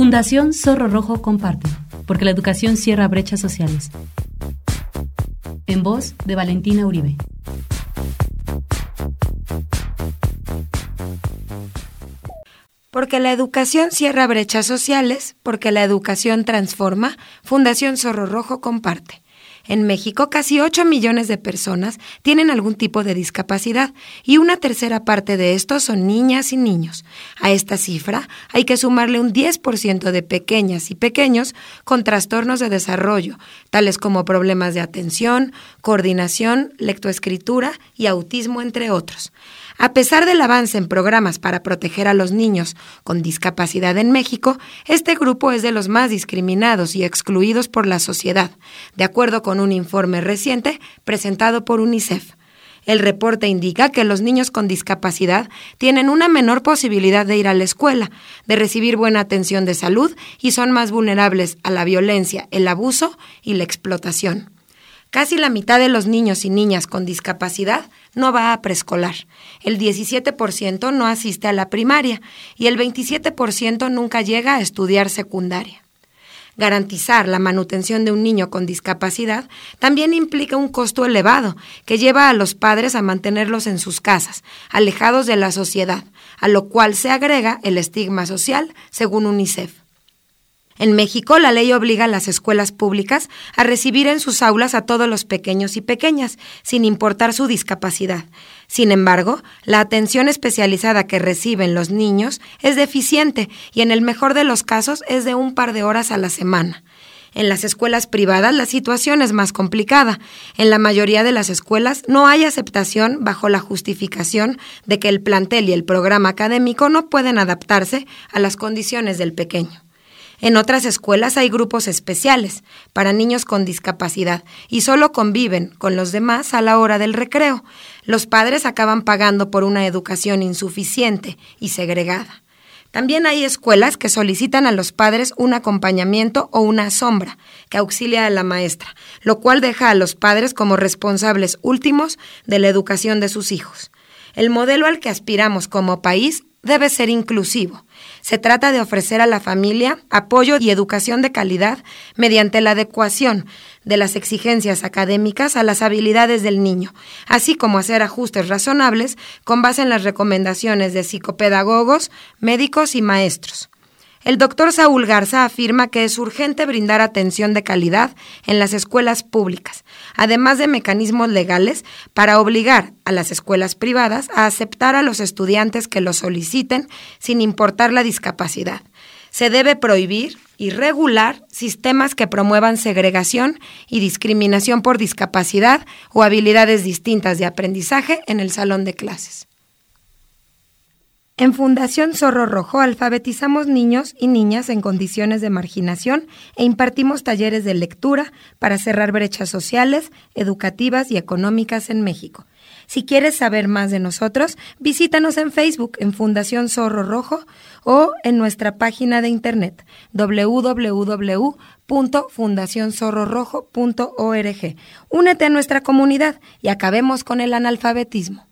Fundación Zorro Rojo comparte, porque la educación cierra brechas sociales. En voz de Valentina Uribe. Porque la educación cierra brechas sociales, porque la educación transforma, Fundación Zorro Rojo comparte. En México, casi 8 millones de personas tienen algún tipo de discapacidad y una tercera parte de estos son niñas y niños. A esta cifra hay que sumarle un 10% de pequeñas y pequeños con trastornos de desarrollo, tales como problemas de atención, coordinación, lectoescritura y autismo, entre otros. A pesar del avance en programas para proteger a los niños con discapacidad en México, este grupo es de los más discriminados y excluidos por la sociedad, de acuerdo con un informe reciente presentado por UNICEF. El reporte indica que los niños con discapacidad tienen una menor posibilidad de ir a la escuela, de recibir buena atención de salud y son más vulnerables a la violencia, el abuso y la explotación. Casi la mitad de los niños y niñas con discapacidad no va a preescolar, el 17% no asiste a la primaria y el 27% nunca llega a estudiar secundaria. Garantizar la manutención de un niño con discapacidad también implica un costo elevado que lleva a los padres a mantenerlos en sus casas, alejados de la sociedad, a lo cual se agrega el estigma social, según UNICEF. En México, la ley obliga a las escuelas públicas a recibir en sus aulas a todos los pequeños y pequeñas, sin importar su discapacidad. Sin embargo, la atención especializada que reciben los niños es deficiente y en el mejor de los casos es de un par de horas a la semana. En las escuelas privadas la situación es más complicada. En la mayoría de las escuelas no hay aceptación bajo la justificación de que el plantel y el programa académico no pueden adaptarse a las condiciones del pequeño. En otras escuelas hay grupos especiales para niños con discapacidad y solo conviven con los demás a la hora del recreo. Los padres acaban pagando por una educación insuficiente y segregada. También hay escuelas que solicitan a los padres un acompañamiento o una sombra que auxilia a la maestra, lo cual deja a los padres como responsables últimos de la educación de sus hijos. El modelo al que aspiramos como país debe ser inclusivo. Se trata de ofrecer a la familia apoyo y educación de calidad mediante la adecuación de las exigencias académicas a las habilidades del niño, así como hacer ajustes razonables con base en las recomendaciones de psicopedagogos, médicos y maestros. El doctor Saúl Garza afirma que es urgente brindar atención de calidad en las escuelas públicas, además de mecanismos legales para obligar a las escuelas privadas a aceptar a los estudiantes que lo soliciten sin importar la discapacidad. Se debe prohibir y regular sistemas que promuevan segregación y discriminación por discapacidad o habilidades distintas de aprendizaje en el salón de clases. En Fundación Zorro Rojo alfabetizamos niños y niñas en condiciones de marginación e impartimos talleres de lectura para cerrar brechas sociales, educativas y económicas en México. Si quieres saber más de nosotros, visítanos en Facebook en Fundación Zorro Rojo o en nuestra página de internet www.fundacionzorrorojo.org. Únete a nuestra comunidad y acabemos con el analfabetismo.